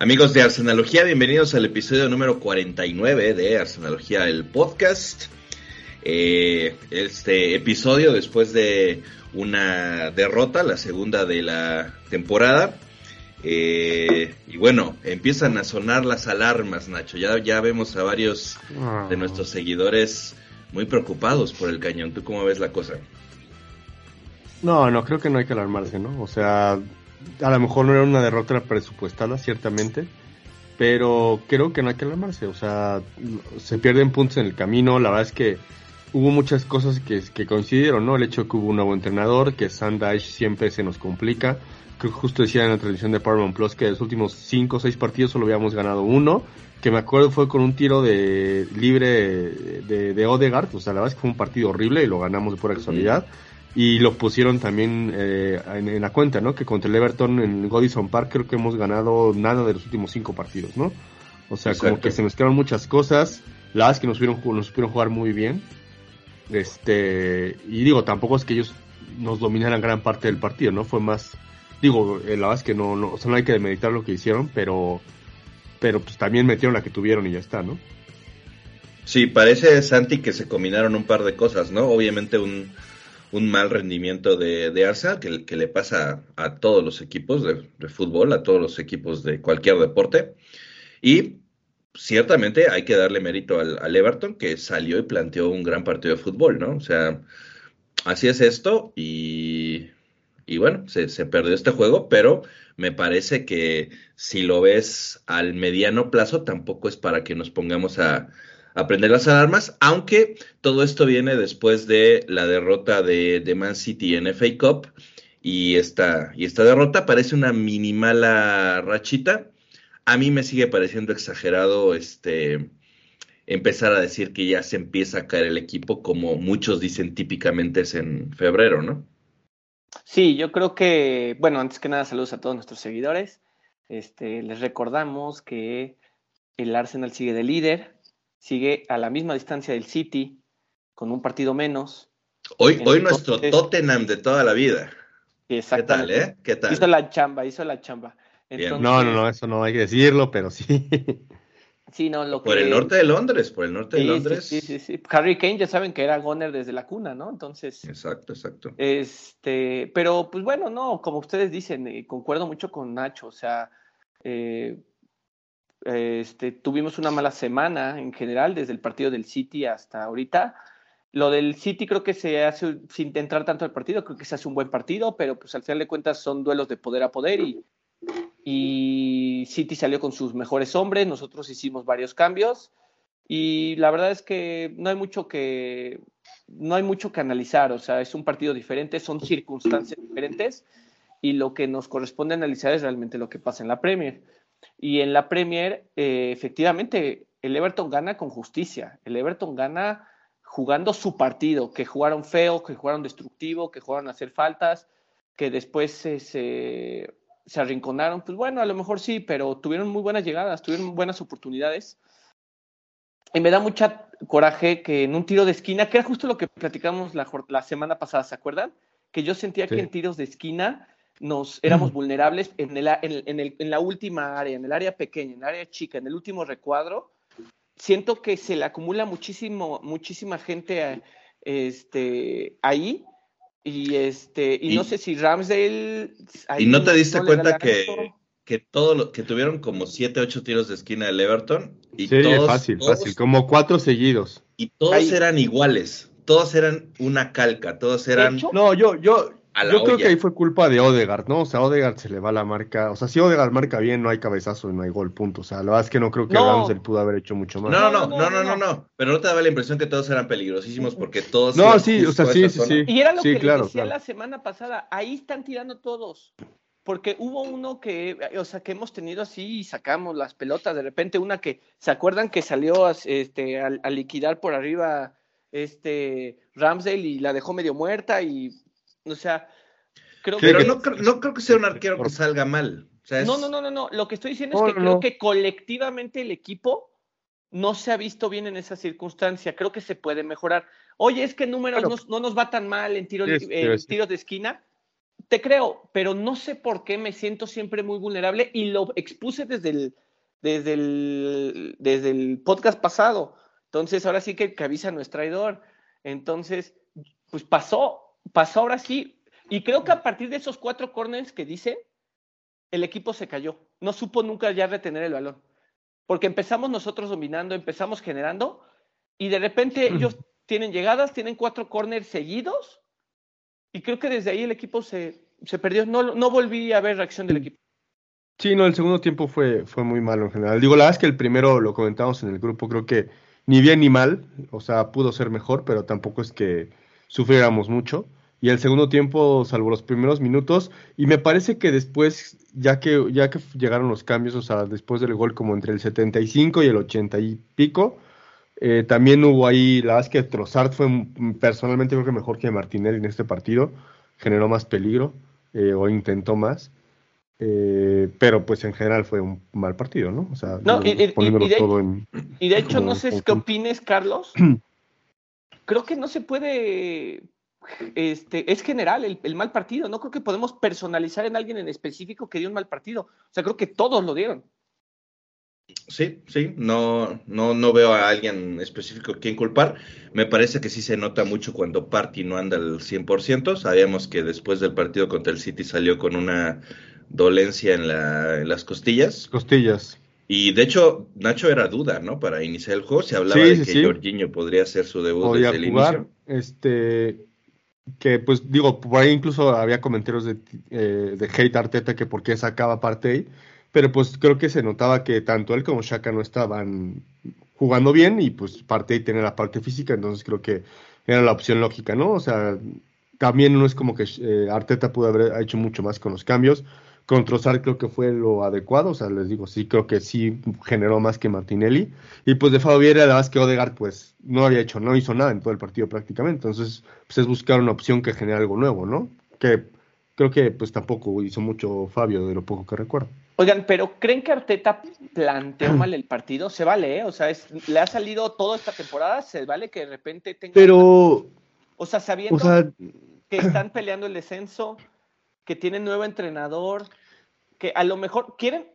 Amigos de Arsenalogía, bienvenidos al episodio número 49 de Arsenalogía, el podcast. Eh, este episodio después de una derrota, la segunda de la temporada. Eh, y bueno, empiezan a sonar las alarmas, Nacho. Ya, ya vemos a varios de nuestros seguidores muy preocupados por el cañón. ¿Tú cómo ves la cosa? No, no, creo que no hay que alarmarse, ¿no? O sea, a lo mejor no era una derrota presupuestada, ciertamente, pero creo que no hay que alarmarse. O sea, se pierden puntos en el camino. La verdad es que hubo muchas cosas que, que coincidieron, ¿no? El hecho de que hubo un nuevo entrenador, que Sandash siempre se nos complica. Creo que justo decía en la transmisión de Paramount Plus que de los últimos 5 o 6 partidos solo habíamos ganado uno, que me acuerdo fue con un tiro de libre de, de Odegaard, o sea, la verdad es que fue un partido horrible y lo ganamos de pura casualidad. Y lo pusieron también eh, en, en, la cuenta, ¿no? Que contra el Everton en Godison Park creo que hemos ganado nada de los últimos cinco partidos, ¿no? O sea, Exacto. como que se mezclaron muchas cosas. La verdad es que nos supieron, nos supieron jugar muy bien. Este, y digo, tampoco es que ellos nos dominaran gran parte del partido, ¿no? Fue más, digo, la verdad es que no, no, o sea, no hay que demeritar lo que hicieron, pero, pero pues también metieron la que tuvieron y ya está, ¿no? Sí, parece, Santi, que se combinaron un par de cosas, ¿no? Obviamente un, un mal rendimiento de, de que, le pasa a todos los equipos de, de, fútbol, a todos los equipos de cualquier deporte. Y ciertamente hay que darle mérito al, al, Everton que salió y planteó un gran partido de fútbol, ¿no? O sea, así es esto y, y bueno, se, se perdió este juego, pero me parece que si lo ves al mediano plazo tampoco es para que nos pongamos a aprender las alarmas, aunque todo esto viene después de la derrota de, Man City en FA Cup y esta, y esta derrota parece una minimala rachita. A mí me sigue pareciendo exagerado este empezar a decir que ya se empieza a caer el equipo como muchos dicen típicamente es en febrero, ¿no? Sí, yo creo que, bueno, antes que nada saludos a todos nuestros seguidores. Este, les recordamos que el Arsenal sigue de líder, sigue a la misma distancia del City, con un partido menos. Hoy, hoy nuestro Tottenham de toda la vida. ¿Qué tal, eh? ¿Qué tal? Hizo la chamba, hizo la chamba. Entonces, no, no, no, eso no hay que decirlo, pero sí. Sí, no, lo por que... el norte de Londres, por el norte sí, de Londres. Sí, sí, sí, Harry Kane ya saben que era goner desde la cuna, ¿no? Entonces. Exacto, exacto. Este, pero pues bueno, no, como ustedes dicen, eh, concuerdo mucho con Nacho, o sea, eh, este, tuvimos una mala semana en general, desde el partido del City hasta ahorita. Lo del City creo que se hace sin entrar tanto al partido, creo que se hace un buen partido, pero pues al final de cuentas son duelos de poder a poder y, y City salió con sus mejores hombres, nosotros hicimos varios cambios y la verdad es que no hay mucho que no hay mucho que analizar, o sea, es un partido diferente, son circunstancias diferentes y lo que nos corresponde analizar es realmente lo que pasa en la Premier. Y en la Premier, eh, efectivamente, el Everton gana con justicia. El Everton gana jugando su partido, que jugaron feo, que jugaron destructivo, que jugaron a hacer faltas, que después se, se, se, arrinconaron. Pues bueno, a lo mejor sí, pero tuvieron muy buenas llegadas, tuvieron buenas oportunidades. Y me da mucha coraje que en un tiro de esquina, que era justo lo que platicamos la, la semana pasada, ¿se acuerdan? Que yo sentía sí. que en tiros de esquina nos éramos vulnerables en, el, en, en, el, en, la última área, en el área pequeña, en el área chica, en el último recuadro. Siento que se le acumula muchísimo, muchísima gente este, ahí. Y, este, y, y no sé si Ramsdale. ¿Y no te diste no cuenta que, que, todo lo, que tuvieron como 7, 8 tiros de esquina del Everton? Y sí, todos, fácil, todos, fácil. Como cuatro seguidos. Y todos ahí. eran iguales. Todos eran una calca. Todos eran. No, yo, yo, Yo creo que ahí fue culpa de Odegaard, ¿no? O sea, Odegaard se le va la marca. O sea, si Odegaard marca bien, no hay cabezazo y no hay gol, punto. O sea, la verdad es que no creo que no. pudo haber hecho mucho más. No, no, no, no, no, no, Pero no te daba la impresión que todos eran peligrosísimos porque todos. No, sí, o sea, sí, sí, sí. Y era lo que decía la semana pasada. Ahí están tirando todos. Porque hubo uno que, o sea, que hemos tenido así y sacamos las pelotas. De repente, una que, ¿se acuerdan que salió este, a liquidar por arriba este Ramsdale y la dejó medio muerta? Y, o sea pero no, no, creo que sea un arquero que salga mal. No, no, no, no, no. Lo que estoy diciendo es que creo que colectivamente el equipo no se ha visto bien en esa circunstancia. Creo que se puede mejorar. Oye, es que números no, nos va tan mal en, tiro, tiros de esquina. Te creo, pero no sé por qué me siento siempre muy vulnerable y lo expuse desde el, desde el, desde el podcast pasado. Entonces, ahora sí que, que avisa no es traidor. Entonces, pues pasó, pasó ahora sí, y creo que a partir de esos cuatro corners que dice, el equipo se cayó. No supo nunca ya retener el balón. Porque empezamos nosotros dominando, empezamos generando, y de repente ellos tienen llegadas, tienen cuatro corners seguidos, y creo que desde ahí el equipo se, se perdió. No, no volví a ver reacción del equipo. Sí, no, el segundo tiempo fue, fue muy malo en general. Digo, la verdad es que el primero lo comentamos en el grupo, creo que ni bien ni mal, o sea, pudo ser mejor, pero tampoco es que sufriéramos mucho y el segundo tiempo, salvo los primeros minutos, y me parece que después, ya que, ya que llegaron los cambios, o sea, después del gol como entre el 75 y el 80 y pico, eh, también hubo ahí, la verdad es que Trossard fue personalmente creo que mejor que Martinelli en este partido, generó más peligro eh, o intentó más, eh, pero pues en general fue un mal partido, ¿no? O sea, no, y, de, todo en, y de hecho, no sé qué opines, Carlos. creo que no se puede este, es general el, mal partido. No creo que podemos personalizar en alguien en específico que dio un mal partido. O sea, creo que todos lo dieron. Sí, sí, no, no, no veo a alguien específico quien culpar. Me parece que sí se nota mucho cuando Party no anda al 100%. Sabíamos que después del partido contra el City salió con una dolencia en, las costillas. Costillas. Y de hecho, Nacho era duda, ¿no? Para iniciar el juego. Se hablaba de que Jorginho podría hacer su debut desde el inicio. Este, que pues digo, por ahí incluso había comentarios de, eh, de hate Arteta que por qué sacaba parte ahí, pero pues creo que se notaba que tanto él como Shaka no estaban jugando bien y pues parte tiene la parte física, entonces creo que era la opción lógica, ¿no? O sea, también no es como que eh, Arteta pudo haber hecho mucho más con los cambios, con creo que fue lo adecuado, o sea, les digo, sí, creo que sí generó más que Martinelli. Y pues de Fabiera, la verdad que Odegaard, pues no había hecho, no hizo nada en todo el partido prácticamente. Entonces, pues es buscar una opción que genere algo nuevo, ¿no? Que creo que pues tampoco hizo mucho Fabio de lo poco que recuerdo. Oigan, pero ¿creen que Arteta planteó mal el partido? Se vale, ¿eh? O sea, le ha salido toda esta temporada, se vale que de repente tenga. Pero. O sea, sabiendo que están peleando el descenso que tienen nuevo entrenador, que a lo mejor quieren.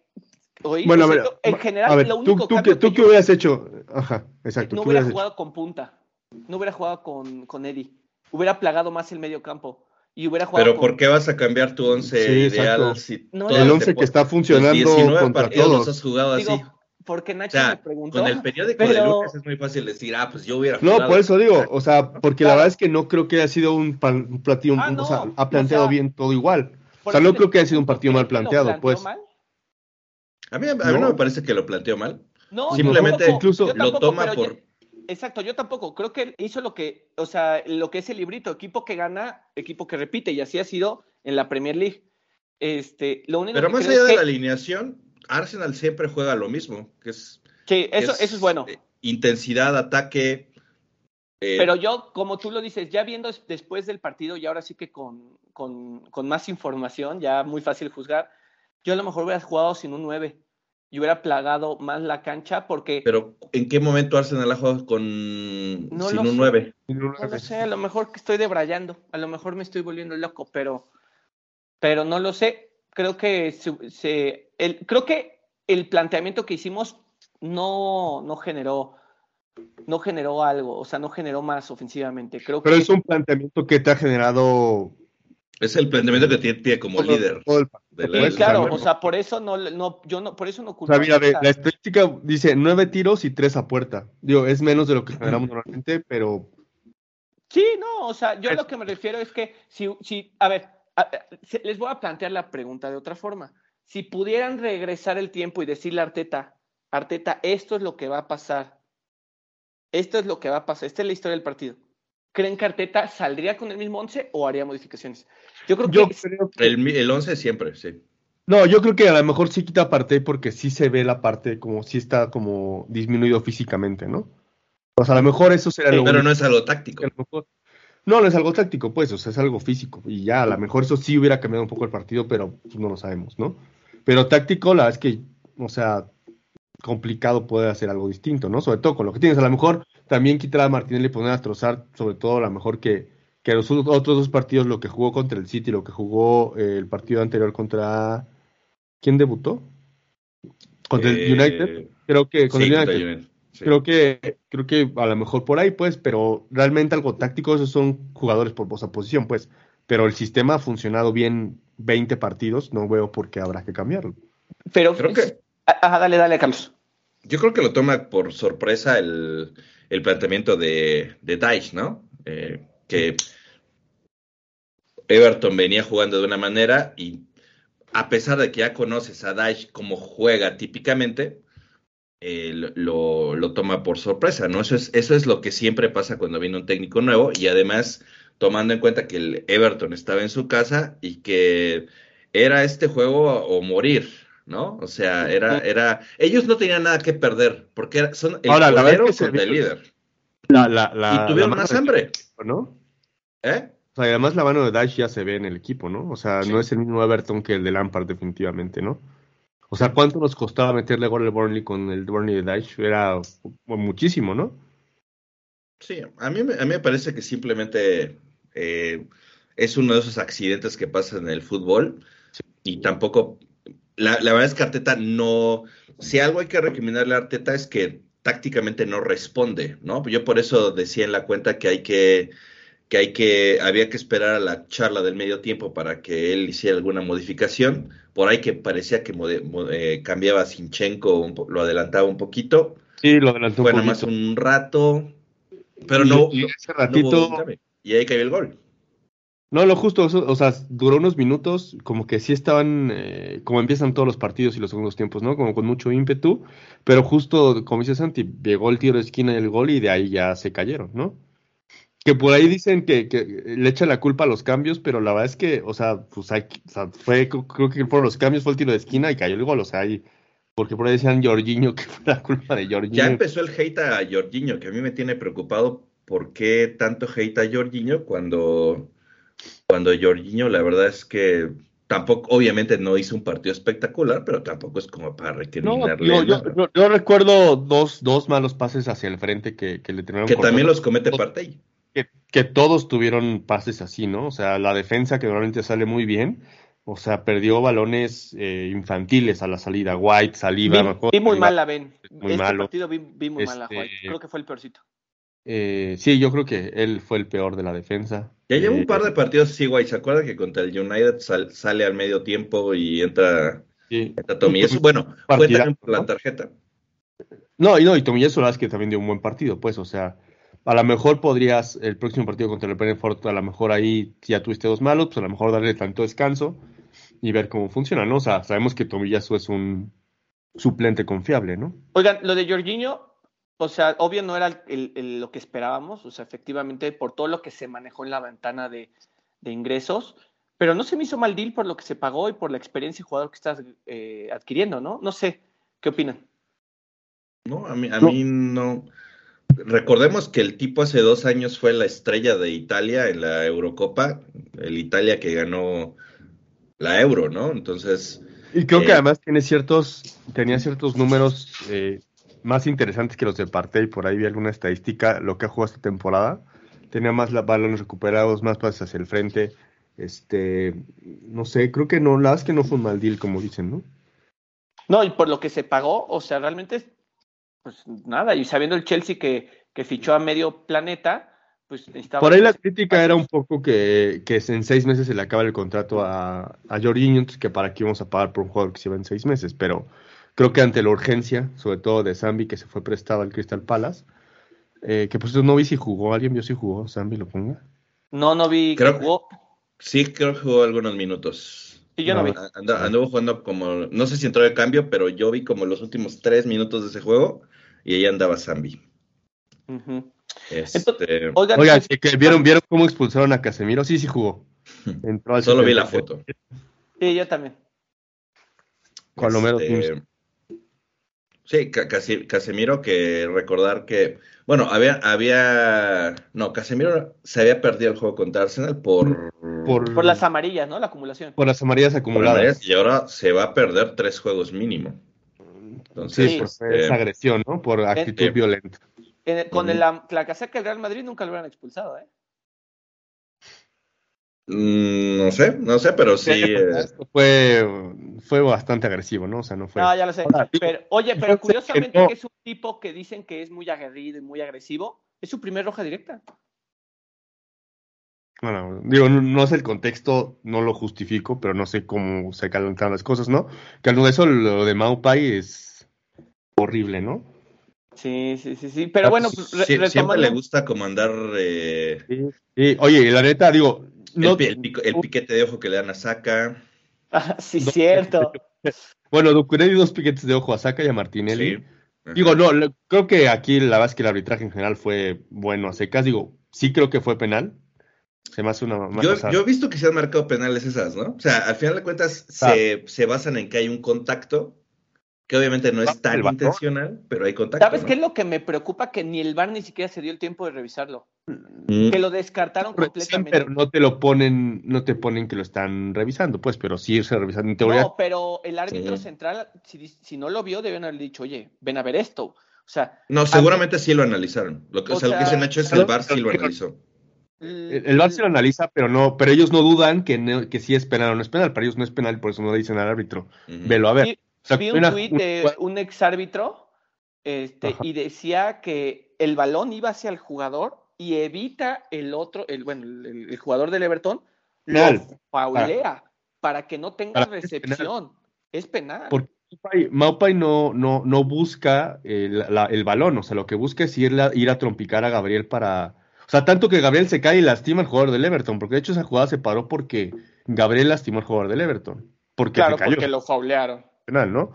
bueno, a ver, en general, lo único tú, tú, ¿tú qué hubieras hecho? Ajá, exacto. No hubiera jugado con punta, no hubiera jugado con, con Eddie, hubiera plagado más el medio campo. Y hubiera jugado Pero ¿por qué vas a cambiar tu once ideal si el once que está funcionando contra todos? has jugado así. Porque Nacho me preguntó. Con el periódico de Lucas es muy fácil decir, ah, pues yo hubiera. No, por eso digo, o sea, porque la verdad es que no creo que haya sido un, partido, ah, o sea, ha planteado bien todo igual. O sea, no creo que haya sido un partido mal planteado, pues. A mí, a mí no me parece que lo planteó mal. No, simplemente incluso lo toma por. exacto, yo tampoco. Creo que hizo lo que, o sea, lo que es el librito, equipo que gana, equipo que repite, y así ha sido en la Premier League. Este, lo único Pero más allá de la alineación, Arsenal siempre juega lo mismo, que es... Sí, eso es, eso es bueno. Eh, intensidad, ataque. Eh, Pero yo, como tú lo dices, ya viendo después del partido y ahora sí que con, con, más información, ya muy fácil juzgar, yo a lo mejor hubiera jugado sin un 9 y hubiera plagado más la cancha porque... Pero ¿en qué momento Arsenal ha jugado con sin un 9? No lo sé, a lo mejor que estoy debrayando, a lo mejor me estoy volviendo loco, pero, pero no lo sé creo que se, el, creo que el planteamiento que hicimos no, no generó no generó algo, o sea, no generó más ofensivamente. Creo Pero es un planteamiento que te ha generado. Es el planteamiento que tiene, como líder. sí, claro, o sea, por eso no, no, yo no, por eso no o sea, mira, la estadística dice nueve tiros y tres a puerta. Digo, es menos de lo que generamos normalmente, pero. Sí, no, o sea, yo a lo que me refiero es que si, si, a ver, les voy a plantear la pregunta de otra forma. Si pudieran regresar el tiempo y decirle a Arteta, Arteta, esto es lo que va a pasar. Esto es lo que va a pasar. Esta es la historia del partido. ¿Creen que Arteta saldría con el mismo 11 o haría modificaciones? Yo creo que... El, el 11 siempre, sí. No, yo creo que a lo mejor sí quita parte porque sí se ve la parte como si está como disminuido físicamente, ¿no? O sea, a lo mejor eso será lo Pero no es algo táctico. No, no es algo táctico, pues, o sea, es algo físico. Y ya, a lo mejor eso sí hubiera cambiado un poco el partido, pero pues, no lo sabemos, ¿no? Pero táctico, la verdad es que, o sea, complicado poder hacer algo distinto, ¿no? Sobre todo con lo que tienes. A lo mejor también quitar a Martinelli y poner a Trozar, sobre todo a lo mejor que, que los otros dos partidos, lo que jugó contra el City, lo que jugó eh, el partido anterior contra... ¿Quién debutó? Contra el eh, United. Creo que contra el United. Creo que creo que a lo mejor por ahí, pues, pero realmente algo táctico, esos son jugadores por esa posición, pues. Pero el sistema ha funcionado bien 20 partidos, no veo por qué habrá que cambiarlo. Pero creo que Ajá, dale, dale, Carlos. Yo creo que lo toma por sorpresa el, planteamiento de, de ¿no? Eh, que Everton venía jugando de una manera y a pesar de que ya conoces a Daesh como juega típicamente, eh, lo, lo, toma por sorpresa, ¿no? Eso es, eso es lo que siempre pasa cuando viene un técnico nuevo y además tomando en cuenta que el Everton estaba en su casa y que era este juego o morir, ¿no? O sea, era, era, ellos no tenían nada que perder, porque son el Ahora, la contra el líder. La, la, la, y tuvieron más hambre. ¿No? ¿Eh? O sea, además la mano de Dash ya se ve en el equipo, ¿no? O sea, no es el mismo Everton que el de Lampard, definitivamente, ¿no? O sea, ¿cuánto nos costaba meterle gol al Burnley con el Burnley de Dash? Era muchísimo, ¿no? Sí, a mí, a mí me parece que simplemente eh, es uno de esos accidentes que pasan en el fútbol y tampoco la, verdad es que Arteta no, si algo hay que recriminarle a Arteta es que tácticamente no responde, ¿no? Yo por eso decía en la cuenta que hay que, que hay que, había que esperar a la charla del medio tiempo para que él hiciera alguna modificación. Por ahí que parecía que eh, cambiaba Sinchenko, lo adelantaba un poquito. Sí, lo adelantó un más un rato, pero no, ese ratito, y ahí cayó el gol. No, lo justo, o sea, duró unos minutos, como que sí estaban, eh, como empiezan todos los partidos y los segundos tiempos, ¿no? Como con mucho ímpetu, pero justo, como dice Santi, llegó el tiro de esquina y el gol y de ahí ya se cayeron, ¿no? Que por ahí dicen que, le echan la culpa a los cambios, pero la verdad es que, o sea, pues hay, o sea, fue, creo que fueron los cambios, fue el tiro de esquina y cayó el gol, o sea, ahí, porque por ahí decían Jorginho que fue la culpa de Jorginho. Ya empezó el hate a Jorginho, que a mí me tiene preocupado por qué tanto hate a Jorginho cuando cuando Jorginho, la verdad es que tampoco, obviamente no hizo un partido espectacular, pero tampoco es como para recriminarle. No, yo, recuerdo dos, dos malos pases hacia el frente que, que le tenían. Que también los comete Partey. Que, que todos tuvieron pases así, ¿no? O sea, la defensa que normalmente sale muy bien, o sea, perdió balones eh, infantiles a la salida. White, Saliba. Vi, muy mal la Ben. Muy este partido vi, muy mal a White. Este, Creo que fue el peorcito. Eh, sí, yo creo que él fue el peor de la defensa. Ya lleva un eh, par de partidos sí, guay. ¿Se acuerda que contra el United sale al medio tiempo y entra, sí. entra Bueno, fue también por la tarjeta. No, y no, y verdad es que también dio un buen partido, pues, o sea, a lo mejor podrías, el próximo partido contra el Brentford, a lo mejor ahí, si ya tuviste dos malos, pues a lo mejor darle tanto descanso y ver cómo funciona, ¿no? O sea, sabemos que Tomillazo es un suplente confiable, ¿no? Oigan, lo de Jorginho, o sea, obvio no era lo que esperábamos, o sea, efectivamente, por todo lo que se manejó en la ventana de, ingresos, pero no se me hizo mal deal por lo que se pagó y por la experiencia y jugador que estás eh, adquiriendo, ¿no? No sé, ¿qué opinan? No, a mí, a mí no. Recordemos que el tipo hace dos años fue la estrella de Italia en la Eurocopa, el Italia que ganó la Euro, ¿no? Entonces. Y creo que eh, además tiene ciertos, tenía ciertos números eh, más interesantes que los de y por ahí vi alguna estadística, lo que ha jugado esta temporada. Tenía más balones recuperados, más pases hacia el frente. Este, no sé, creo que no, la verdad es que no fue un mal deal, como dicen, ¿no? No, y por lo que se pagó, o sea, realmente, pues nada, y sabiendo el Chelsea que, que fichó a medio planeta, pues estaba... Por ahí la crítica era un poco que, que en seis meses se le acaba el contrato a, a Jorginho, que para qué íbamos a pagar por un jugador que se va en seis meses, pero Creo que ante la urgencia, sobre todo de Zambi, que se fue prestado al Crystal Palace, eh, que pues no vi si jugó, alguien vio si jugó, Zambi lo ponga. No, no vi creo, que jugó. Sí, creo que jugó algunos minutos. Y yo no, No. vi. Anduvo jugando como, no sé si entró de cambio, pero yo vi como los últimos tres minutos de ese juego y ahí andaba Zambi. Este, Entonces, Oigan, Oigan, que vieron, vieron cómo expulsaron a Casemiro. Sí, sí jugó. Entró al solo vi la 77. foto. sí, yo también. Con lo menos Este, Sí, Casemiro, que recordar que, bueno, había, había, no, Casemiro se había perdido el juego contra Arsenal por, Por, Por las amarillas, ¿no? La acumulación. por las amarillas por acumuladas. amarillas, y ahora se va a perder tres juegos mínimo. Entonces, Sí, por este, esa agresión, ¿no? Por actitud Eh, violenta. En el- con la, la casaca del Real Madrid nunca lo hubieran expulsado, ¿eh? mm, no sé, no sé, pero sí, eh, fue, fue bastante agresivo, ¿no? O sea, no fue. No, ya lo sé. Pero, oye, pero curiosamente que no- que es un tipo que dicen que es muy aguerrido y muy agresivo, es su primer roja directa. Bueno, digo, no, no sé el contexto, no lo justifico, pero no sé cómo se calentaron las cosas, ¿no? Que al eso lo de Maupai es horrible, ¿no? Sí, sí, sí, sí. Pero Ah, bueno, pues, re- sí- siempre le gusta comandar eh, Y, oye, la neta, digo, no, el, pi- el pico- el piquete de ojo que le dan a Saka. Ah, sí, No. cierto. bueno, Ducuré dio dos piquetes de ojo a Saka y a Martinelli. Sí. Digo, no, le- creo que aquí la verdad es que el arbitraje en general fue bueno a secas. Digo, sí creo que fue penal. Se me hace una Yo, cosa- yo he visto que se han marcado penales esas, ¿no? O sea, al final de cuentas Ah. se, se basan en que hay un contacto, que obviamente no es tan intencional, pero hay contacto. ¿Sabes ¿no? qué es lo que me preocupa? Que ni el VAR ni siquiera se dio el tiempo de revisarlo. Mm, Que lo descartaron Sí, completamente. pero no te lo ponen, no te ponen que lo están revisando, pues, pero sí se revisan. En teoría, No, pero el árbitro Sí. central, si, si no lo vio, deben haber dicho, oye, ven a ver esto. O sea, No, seguramente sí lo analizaron. Lo que, O o sea, lo que sea, dicen hecho es el VAR sí lo analizó. el, el VAR sí lo analiza, pero no, pero ellos no dudan que, no- que sí es penal o no es penal. Para ellos no es penal, por eso no le dicen al árbitro. Velo a ver. O sea, vi un una- de un exárbitro este, Ajá. y decía que el balón iba hacia el jugador y evita el otro, el, bueno, el, el jugador del Everton, Penal. lo faulea para que no tenga Para que es penal. recepción. Es penal. Porque Maupai, Maupai no, no, no busca el, la- el balón, o sea, lo que busca es ir, a- ir a trompicar a Gabriel para... O sea, tanto que Gabriel se cae y lastima al jugador del Everton, porque de hecho esa jugada se paró porque Gabriel lastimó al jugador del Everton, porque claro, se cayó. porque lo faulearon. Penal, ¿no?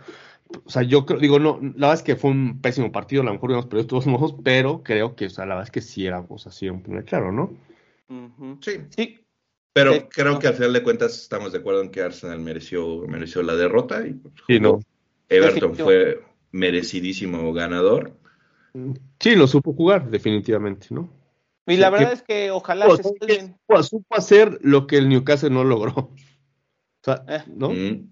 O sea, yo creo, digo, no, la verdad es que fue un pésimo partido, a lo mejor íbamos perdido de todos modos, pero creo que, o sea, la verdad es que sí era, o sea, sí era un penal claro, ¿no? Sí, Sí, pero Sí, creo no. que al final de cuentas estamos de acuerdo en que Arsenal mereció, mereció la derrota y pues, Sí, no. Everton Definitivo. fue merecidísimo ganador. Sí, lo supo jugar, definitivamente, ¿no? y Sí, la que- verdad es que ojalá O se salven. supo, supo hacer lo que el Newcastle no logró. O sea, Eh. ¿no? Mm,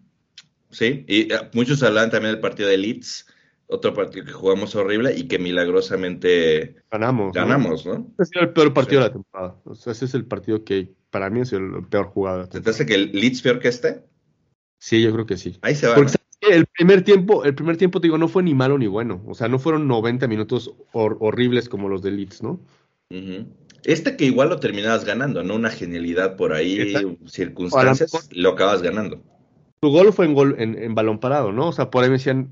Sí, y eh, muchos hablan también del partido de Leeds, otro partido que jugamos horrible y que milagrosamente Ganamos. ¿no? ganamos, ¿no? Ese ha sido el peor partido Sí. de la temporada. O sea, ese es el partido que para mí es el peor jugado. de la ¿Se te hace que el Leeds peor que este? Sí, yo creo que sí. Ahí se va. Porque el primer tiempo, el primer tiempo, te digo, no fue ni malo ni bueno. O sea, no fueron 90 minutos hor- horribles como los de Leeds, ¿no? Este que igual lo terminabas ganando, ¿no? Una genialidad por ahí, Exacto. circunstancias, lo acabas ganando. Su gol fue en gol en, en balón parado, ¿no? O sea, por ahí me decían,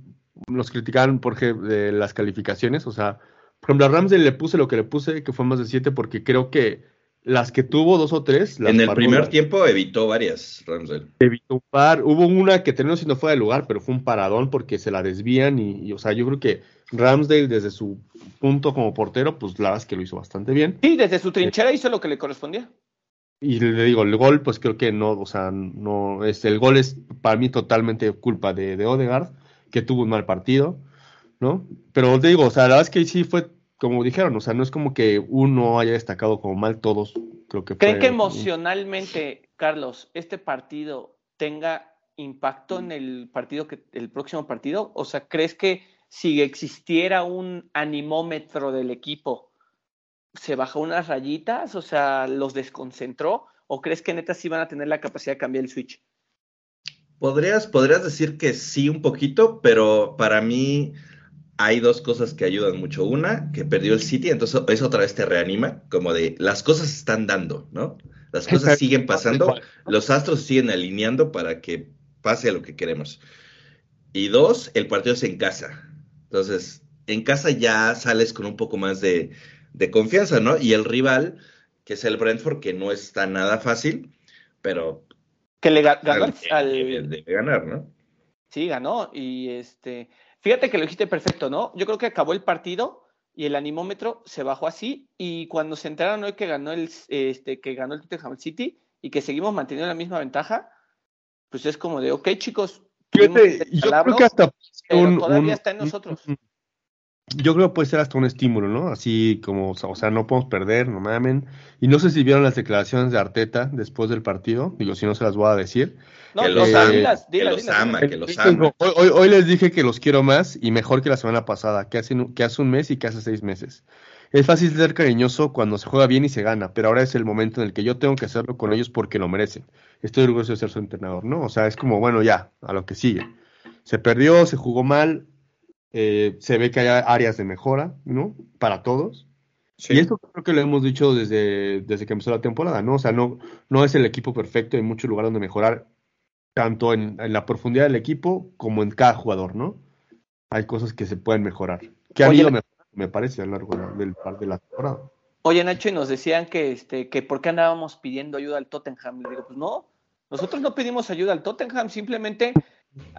nos criticaban por ej- de las calificaciones. O sea, por ejemplo, a Ramsey le puse lo que le puse, que fue más de 7, porque creo que las que tuvo dos o tres, las En el paró, primer tiempo evitó varias, Ramsdale. evitó un par. Hubo una que terminó siendo fuera de lugar, pero fue un paradón porque se la desvían. Y, y, o sea, yo creo que Ramsdale, desde su punto como portero, pues la verdad es que lo hizo bastante bien. Sí, desde su trinchera hizo lo que le correspondía. Y le digo, el gol, pues creo que no, o sea, no, es, el gol es para mí totalmente culpa de, de Odegaard, que tuvo un mal partido, ¿no? Pero te digo, o sea, la verdad es que sí fue, como dijeron, o sea, no es como que uno haya destacado como mal, todos creo que ¿Creen fue que emocionalmente, Carlos, este partido tenga impacto en el partido que el próximo partido? O sea, ¿crees que si existiera un animómetro del equipo, se bajó unas rayitas? O sea, ¿los desconcentró? ¿O crees que neta sí van a tener la capacidad de cambiar el switch? Podrías, podrías decir que sí un poquito, pero para mí hay dos cosas que ayudan mucho. Una, que perdió el City, entonces eso otra vez te reanima, como de las cosas se están dando, ¿no? Las cosas Exacto. siguen pasando, los astros se siguen alineando para que pase lo que queremos. Y dos, el partido es en casa. Entonces, en casa ya sales con un poco más de, de confianza, ¿no? Y el rival, que es el Brentford, que no está nada fácil, pero que le ganó al, de ganar, ¿no? Sí, ganó y este, fíjate que lo dijiste perfecto, ¿no? Yo creo que acabó el partido y el animómetro se bajó así y cuando se enteraron hoy que ganó el este que ganó el Tottenham City y que seguimos manteniendo la misma ventaja, pues es como de, ok, chicos, yo creo que hasta todavía está en nosotros. Yo creo que puede ser hasta un estímulo, ¿no? Así como, o sea, no podemos perder, no mamen. Y no sé si vieron las declaraciones de Arteta después del partido, digo, si no se las voy a decir. No, que los, ama, que los ama, Hoy, hoy, les dije que los quiero más y mejor que la semana pasada, que hace, que hace un mes y que hace seis meses. Es fácil ser cariñoso cuando se juega bien y se gana, pero ahora es el momento en el que yo tengo que hacerlo con ellos porque lo merecen. Estoy orgulloso de ser su entrenador, ¿no? O sea, es como, bueno, ya, a lo que sigue. Se perdió, se jugó mal, eh, se ve que hay áreas de mejora, ¿no? Para todos. Y esto creo que lo hemos dicho desde, desde que empezó la temporada, ¿no? O sea, no, no es el equipo perfecto, hay mucho lugar donde mejorar, tanto en, la profundidad del equipo como en cada jugador, ¿no? Hay cosas que se pueden mejorar. Que han ido me parece, a lo largo del, de la temporada. Oye, Nacho, y nos decían que, este, que por qué andábamos pidiendo ayuda al Tottenham. Le digo, pues no, nosotros no pedimos ayuda al Tottenham, simplemente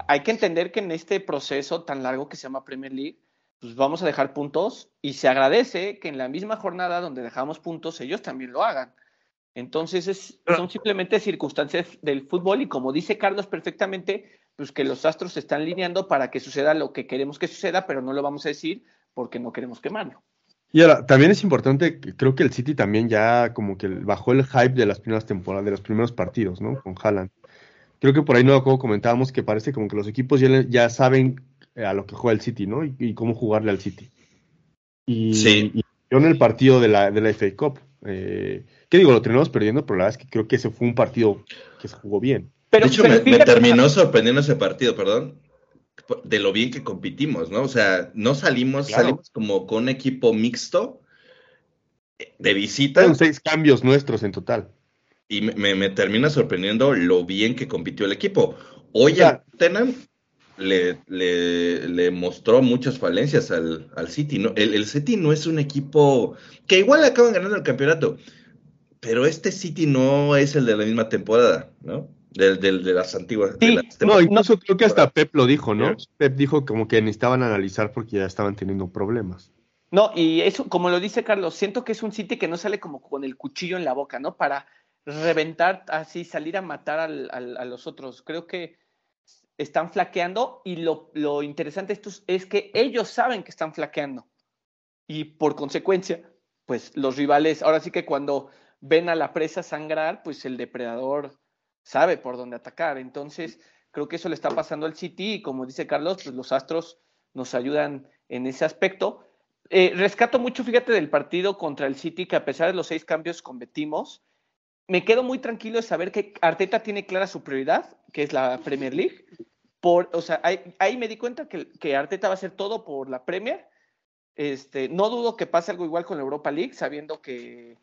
hay que entender que en este proceso tan largo que se llama Premier League, pues vamos a dejar puntos y se agradece que en la misma jornada donde dejamos puntos ellos también lo hagan. Entonces es, son simplemente circunstancias del fútbol y como dice Carlos perfectamente, pues que los astros se están lineando para que suceda lo que queremos que suceda, pero no lo vamos a decir porque no queremos quemarlo. Y ahora, también es importante, creo que el City también ya como que bajó el hype de las primeras temporadas, de los primeros partidos, ¿no? Con Haaland. Creo que por ahí no como comentábamos que parece como que los equipos ya, ya saben eh, a lo que juega el City, ¿no? Y, cómo jugarle al City. Y, sí. yo en el partido de la, de la FA Cup, eh, ¿qué digo? Lo tenemos perdiendo, pero la verdad es que creo que ese fue un partido que se jugó bien. de hecho, me, terminó sorprendiendo ese partido, perdón, de lo bien que compitimos, ¿no? O sea, no salimos, salimos como con un equipo mixto de visita. Son seis cambios nuestros en total. Y me, termina sorprendiendo lo bien que compitió el equipo. Hoy a Tottenham le, le, mostró muchas falencias al, City. ¿no? El, el, City no es un equipo que igual acaban ganando el campeonato, pero este City no es el de la misma temporada, ¿no? Del, del, de las antiguas. no, incluso creo que hasta Pep lo dijo, ¿no? Pep dijo como que necesitaban analizar porque ya estaban teniendo problemas. No, y eso, como lo dice Carlos, siento que es un City que no sale como con el cuchillo en la boca, ¿no? Para reventar así, salir a matar al, a los otros. Creo que están flaqueando y lo, lo interesante esto es que ellos saben que están flaqueando. Y por consecuencia, pues los rivales, ahora sí que cuando ven a la presa sangrar, pues el depredador sabe por dónde atacar. Entonces, creo que eso le está pasando al City y como dice Carlos, pues los Astros nos ayudan en ese aspecto. Eh, rescato mucho, fíjate, del partido contra el City, que a pesar de los seis cambios competimos, me quedo muy tranquilo de saber que Arteta tiene clara su prioridad, que es la Premier League. Por, o sea, ahí, me di cuenta que, que, Arteta va a hacer todo por la Premier. Este, no dudo que pase algo igual con la Europa League, sabiendo que,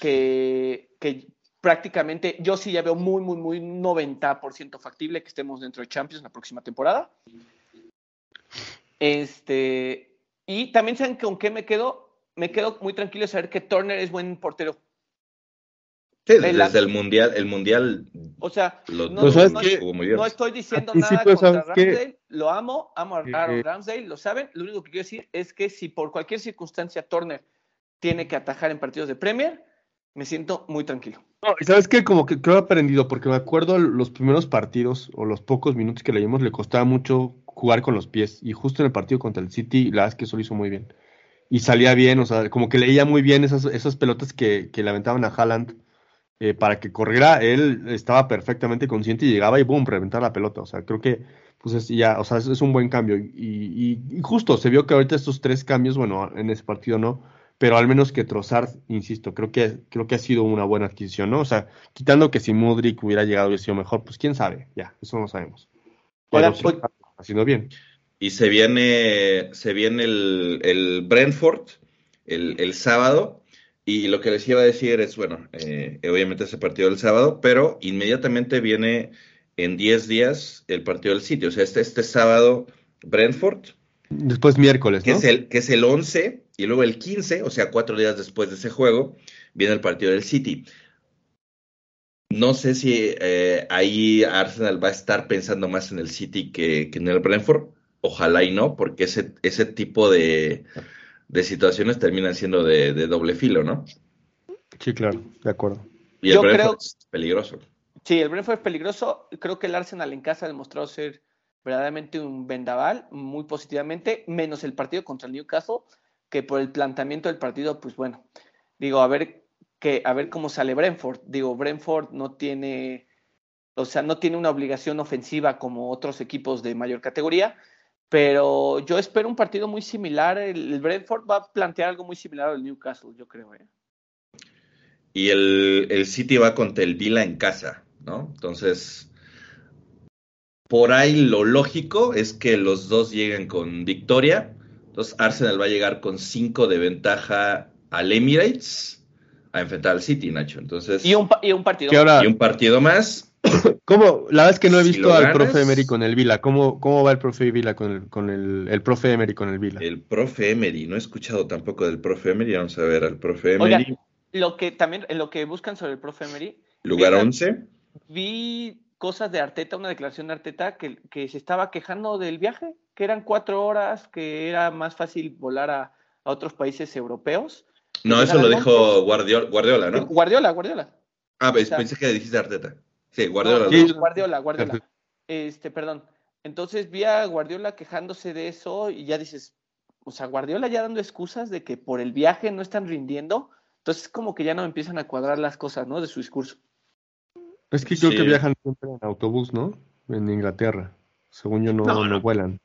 que, que prácticamente yo sí ya veo muy, muy, muy 90% factible que estemos dentro de Champions la próxima temporada. Este, y también saben con qué me quedo, me quedo muy tranquilo de saber que Turner es buen portero. Sí, desde el mundial, el mundial. O sea, no, no, estoy diciendo nada pues, contra Ramsdale, lo amo, amo a Aaron Ramsdale, lo saben. Lo único que quiero decir es que si por cualquier circunstancia Turner tiene que atajar en partidos de Premier, me siento muy tranquilo. No, y sabes que como que creo he aprendido, porque me acuerdo los primeros partidos o los pocos minutos que leímos le costaba mucho jugar con los pies. Y justo en el partido contra el City, la verdad es que eso lo hizo muy bien. Y salía bien, o sea, como que leía muy bien esas, esas pelotas que, que le aventaban a Haaland eh, para que corriera. Él estaba perfectamente consciente y llegaba y boom, reventar la pelota. O sea, creo que pues es, ya, o sea, es, un buen cambio. y, y, justo se vio que ahorita estos tres cambios, bueno, en ese partido no pero al menos que Trossard, insisto, creo que, creo que ha sido una buena adquisición, ¿no? O sea, quitando que si Mudrik hubiera llegado y sido mejor, pues quién sabe, ya, eso no sabemos. Pero Ahora, pues, haciendo bien. Y se viene, se viene el, el Brentford el, el, sábado, y lo que les iba a decir es, bueno, eh, obviamente ese partido del sábado, pero inmediatamente viene en 10 días el partido del sitio, o sea, este, este sábado Brentford. Después miércoles, ¿no? Que es el, que es el 11 y luego el 15, o sea, cuatro días después de ese juego, viene el partido del City. No sé si eh, ahí Arsenal va a estar pensando más en el City que, que en el Brentford. Ojalá y no, porque ese, ese tipo de, de situaciones terminan siendo de, de doble filo, ¿no? Sí, claro, de acuerdo. Y el Yo Brentford creo- es peligroso. Sí, el Brentford es peligroso. Creo que el Arsenal en casa ha demostrado ser verdaderamente un vendaval, muy positivamente, menos el partido contra el Newcastle, que por el planteamiento del partido, pues bueno, digo, a ver que, a ver cómo sale Brentford. Digo, Brentford no tiene, o sea, no tiene una obligación ofensiva como otros equipos de mayor categoría, pero yo espero un partido muy similar. El, el Brentford va a plantear algo muy similar al Newcastle, yo creo. ¿eh? Y el, el City va contra el Vila en casa, ¿no? Entonces, por ahí lo lógico es que los dos lleguen con victoria. Entonces, Arsenal va a llegar con 5 de ventaja al Emirates a enfrentar al City, Nacho. Entonces, Y un, y un partido. Y un partido más. ¿cómo? La verdad es que no he Si visto al ganas- profe Emery con el Vila. ¿Cómo, cómo va el profe Vila con el, con el, el profe Emery con el Vila? El profe Emery. No he escuchado tampoco del profe Emery. Vamos a ver al profe Emery. Oigan, lo que también, en lo que buscan sobre el profe Emery, Lugar vi una- 11. vi cosas de Arteta, una declaración de Arteta que, que se estaba quejando del viaje, que eran cuatro horas, que era más fácil volar a, a otros países europeos. No, eso lo dijo. Guardiola, Guardiola ¿no? Guardiola, Guardiola. Ah, pues, o sea- pensé que dijiste Arteta. Sí, Guardiola. No. Guardiola, Guardiola. Este, perdón. Entonces vi a Guardiola quejándose de eso y ya dices, o sea, Guardiola ya dando excusas de que por el viaje no están rindiendo. Entonces como que ya no empiezan a cuadrar las cosas, ¿no? De su discurso. Es que creo Sí. que viajan siempre en autobús, ¿no? En Inglaterra. Según yo no, No, no, no. vuelan.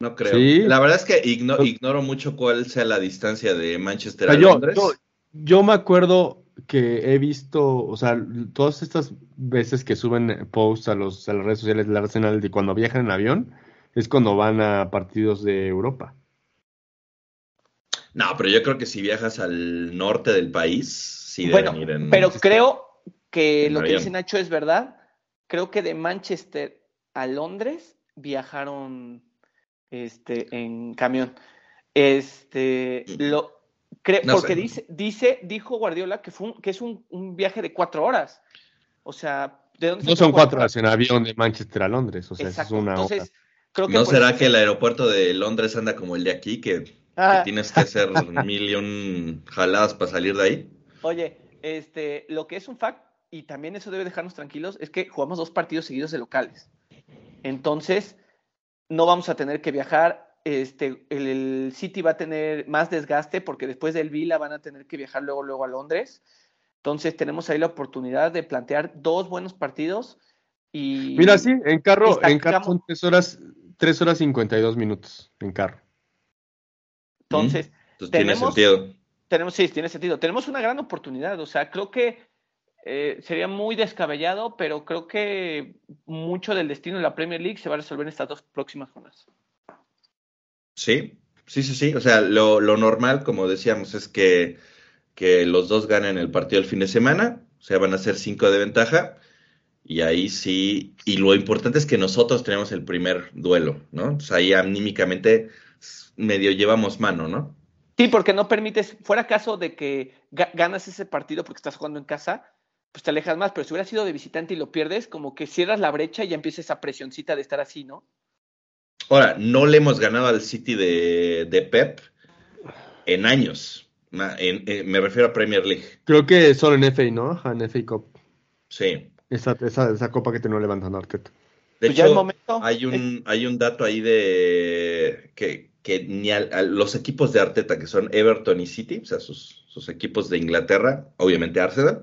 No creo. Sí. La verdad es que igno- Pues- ignoro mucho cuál sea la distancia de Manchester O a sea, yo, Londres. yo, yo me acuerdo que he visto, o sea, todas estas veces que suben posts a, los, a las redes sociales del Arsenal de cuando viajan en avión, es cuando van a partidos de Europa. No, pero yo creo que si viajas al norte del país, sí Bueno, deben ir en. Pero creo que en lo que dice Nacho es verdad. Creo que de Manchester a Londres viajaron este, en camión. Este, lo, No porque sé. dice, dice, dijo Guardiola que, fue un- que es un, un viaje de cuatro horas. O sea, ¿de dónde No son cuatro horas en avión de Manchester a Londres, o sea, es Exacto. una Entonces, hora. creo que ¿No será eso- que el aeropuerto de Londres anda como el de aquí, que, que Ah, tienes que hacer mil y un jaladas para salir de ahí? Oye, este, lo que es un fact, y también eso debe dejarnos tranquilos, es que jugamos dos partidos seguidos de locales. Entonces, no vamos a tener que viajar. Este, el, el City va a tener más desgaste porque después del Vila van a tener que viajar luego, luego a Londres. Entonces, tenemos ahí la oportunidad de plantear dos buenos partidos. Y Mira, sí, en carro, en carro son tres horas, tres horas cincuenta y dos minutos en carro. entonces, Entonces tiene Tenemos- sentido. tenemos, sí, tiene sentido. Tenemos una gran oportunidad. O sea, creo que eh, sería muy descabellado, pero creo que mucho del destino de la Premier League se va a resolver en estas dos próximas jornadas. Sí, sí, sí, sí. O sea, lo, normal, como decíamos, es que, que los dos ganen el partido el fin de semana. O sea, van a ser cinco de ventaja. Y ahí sí. Y lo importante es que nosotros tenemos el primer duelo, ¿no? Entonces ahí anímicamente medio llevamos mano, ¿no? Sí, porque no permites, fuera caso de que ga- ganas ese partido porque estás jugando en casa, pues te alejas más, pero si hubiera sido de visitante y lo pierdes, como que cierras la brecha y ya empieza esa presioncita de estar así, ¿no? Ahora, no le hemos ganado al City de, de Pep en años. En- en- me refiero a Premier League. Creo que solo en FA, ¿no? Ajá, En FA Cup. Sí. Esa, esa, esa copa que terminó levantando Arteta. De Pues ya el hecho, momento hay un, hay un dato ahí de que, que ni al- a los equipos de Arteta, que son Everton y City, o sea, sus, sus equipos de Inglaterra, obviamente Arsenal,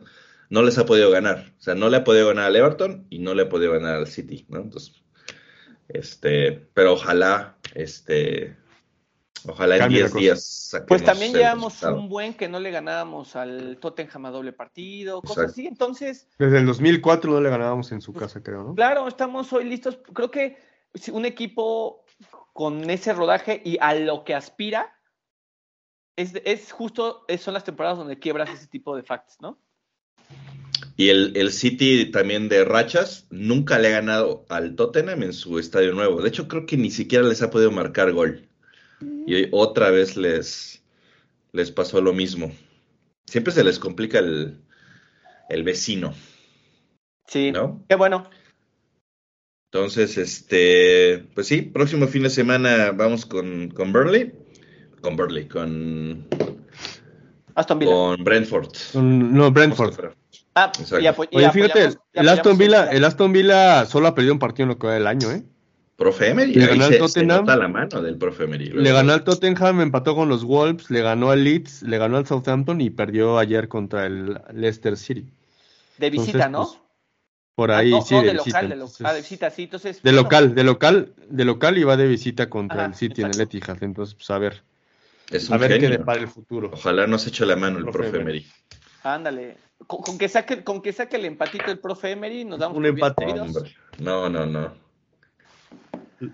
no les ha podido ganar. O sea, no le ha podido ganar al Everton y no le ha podido ganar al City, ¿no? Entonces, este, pero ojalá, este, ojalá en Cambie la 10 cosa. días Pues también llevamos un buen que no le ganábamos al Tottenham a doble partido, cosas Exacto. así. Entonces, Desde el 2004 no le ganábamos en su casa, creo, ¿no? claro, estamos hoy listos. Creo que si un equipo con ese rodaje y a lo que aspira, es, es justo, es- son las temporadas donde quiebras ese tipo de facts, ¿no? Y el, el City también de rachas nunca le ha ganado al Tottenham en su estadio nuevo. De hecho, creo que ni siquiera les ha podido marcar gol. Y hoy otra vez les, les pasó lo mismo. Siempre se les complica el, el vecino. Sí, ¿no? qué bueno. Entonces, este, pues sí, próximo fin de semana vamos con, con Burnley, con Burnley, con, Aston Villa. con Brentford. No, Brentford. Ah, y Oye, fíjate, el Aston Villa, el- Aston Villa solo ha perdido un partido en lo que va del año, ¿eh? Profe Emery, Le ganó al se Tottenham. nota la mano del profe Emery. Le ganó al Tottenham, empató con los Wolves, le ganó al Leeds, le ganó al Southampton y perdió ayer contra el Leicester City. De visita, Entonces, ¿no? pues, Por Ah, ahí, no, sí, no, de, de visita. local, de, lo- entonces- ah, de visita, sí, entonces. de bueno, local, de local, de local y va de visita contra Ajá, el City en el. Etihad. Entonces, pues a ver, Es a ver qué genio. depara el futuro. Ojalá nos eche la mano el Profe profe. Emery. Ándale. Con, con que saque, con que saque el empatito el profe Emery, nos damos Un empate. no, no, no.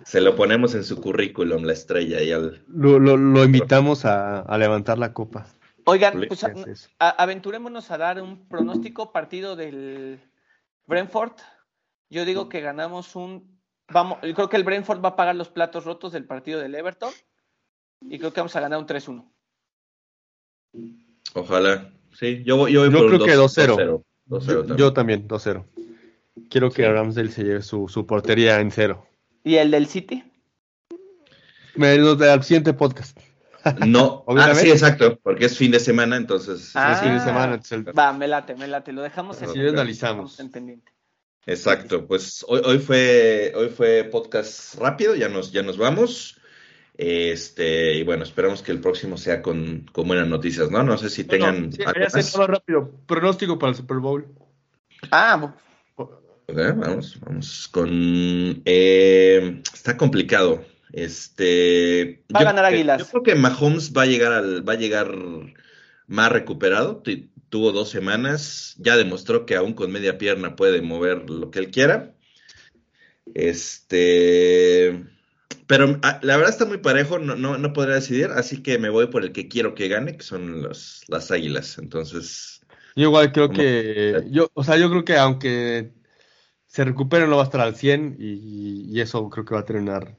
Se lo ponemos en su currículum, la estrella, y al... Lo, lo- lo invitamos a, a levantar la copa. Oigan, pues a- aventurémonos a dar un pronóstico partido del Brentford. Yo digo que ganamos un. Vamos, yo creo que el Brentford va a pagar los platos rotos del partido del Everton. Y creo que vamos a ganar un 3-1. Ojalá. Sí, yo, yo voy Yo por un creo que 2-0. 2-0 Yo, también. yo también, 2-0. Quiero que Ramsdale se lleve su, su portería en cero. ¿Y el del City? Me lo de al siguiente podcast. No, ¿O de una ah, sí, exacto, porque es fin de semana, entonces... Ah. Es fin de semana, entonces el- Va, me late, me late. Lo dejamos en, Así lo analizamos. en pendiente. Exacto, pues hoy, hoy fue hoy fue podcast rápido, ya nos ya nos vamos. Este, y bueno, esperamos que el próximo sea con, con buenas noticias, ¿no? No sé si tengan Bueno, sí, algo quería hacer más. todo rápido. Pronóstico para el Super Bowl. Ah, bu- Ok, vamos, vamos con eh, está complicado. Este Va a ganar creo Águilas. Yo creo que Mahomes va a llegar al, va a llegar más recuperado. Tu- Tuvo dos semanas, ya demostró que aún con media pierna puede mover lo que él quiera. Este, pero ah, la verdad está muy parejo, no, no, no podría decidir, así que me voy por el que quiero que gane, que son los, las Águilas. Entonces, Yo igual creo ¿Cómo? que, yo, o sea, yo creo que aunque se recupere no va a estar al 100 y, y eso creo que va a terminar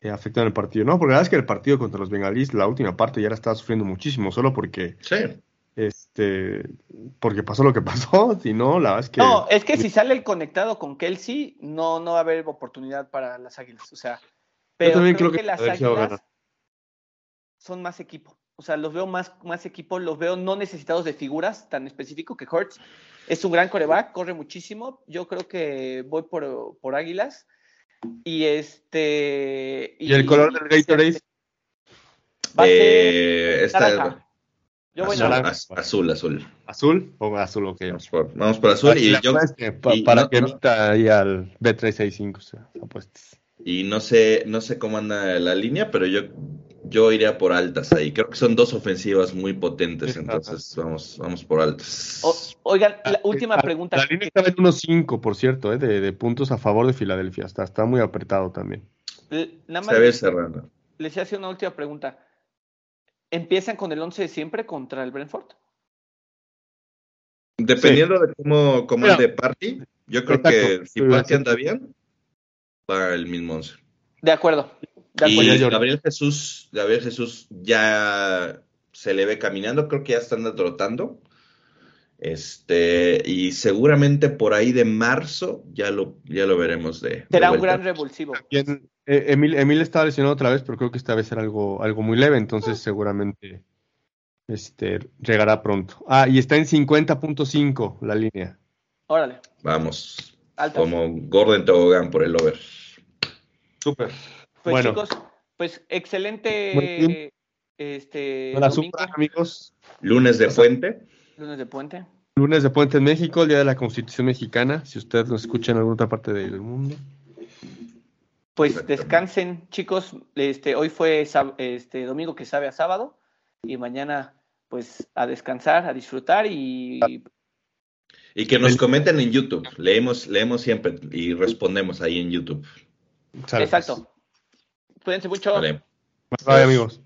eh, afectando el partido, ¿no? Porque la verdad es que el partido contra los bengalíes, la última parte ya la estaba sufriendo muchísimo, solo porque, sí, este, porque pasó lo que pasó, si no, la verdad es que... No, es que si sale el conectado con Kelsey, no, no va a haber oportunidad para las Águilas. O sea, pero también creo, creo que, que las Águilas son más equipo. O sea, los veo más, más equipo, los veo no necesitados de figuras tan específico que Hurts. Es un gran coreback, corre muchísimo. Yo creo que voy por, por Águilas. Y este. ¿Y el color del Gatorade? Va a ser Eh, esta-. Yo voy azul, azul, azul. ¿Azul o azul? Ok. Vamos por, vamos por azul y yo y para no- que no- meta ahí al B365, o sea, apuestas. Y no sé, no sé cómo anda la línea, pero yo, yo iría por altas ahí. Creo que son dos ofensivas muy potentes, entonces vamos, vamos por altas. O- oigan, la última La- pregunta. La línea estaba en 1.5, por cierto, eh, de, de puntos a favor de Filadelfia. Está, está muy apretado también. Nada más Se ve les, cerrando. les hace una última pregunta. ¿Empiezan con el 11 de siempre contra el Brentford? Dependiendo de cómo, cómo Mira, ande Party, yo creo que si Party anda bien, va el mismo once. De acuerdo. De Y acuerdo. Gabriel Jesús, Gabriel Jesús ya se le ve caminando, creo que ya está trotando. Este, y seguramente por ahí de marzo ya lo, ya lo veremos de, de Será un gran revulsivo. Eh, Emil, Emil estaba lesionado otra vez, pero creo que esta vez era algo, algo muy leve, entonces seguramente este, llegará pronto. Ah, y está en 50.5 la línea. Órale. Vamos, Altas. como Gordon Tobogán por el over. Súper. Pues bueno. chicos, pues excelente este Hola, super, amigos. Lunes de puente. lunes de puente. Lunes de Puente en México, el Día de la Constitución Mexicana, si ustedes nos escuchan en alguna otra parte del mundo. Pues descansen, chicos. Este, hoy fue este domingo que sabe a sábado y mañana pues a descansar, a disfrutar y Y que nos comenten en YouTube. Leemos, leemos siempre y respondemos ahí en YouTube. Pues. exacto. Cuídense mucho. Vale. Bye, amigos.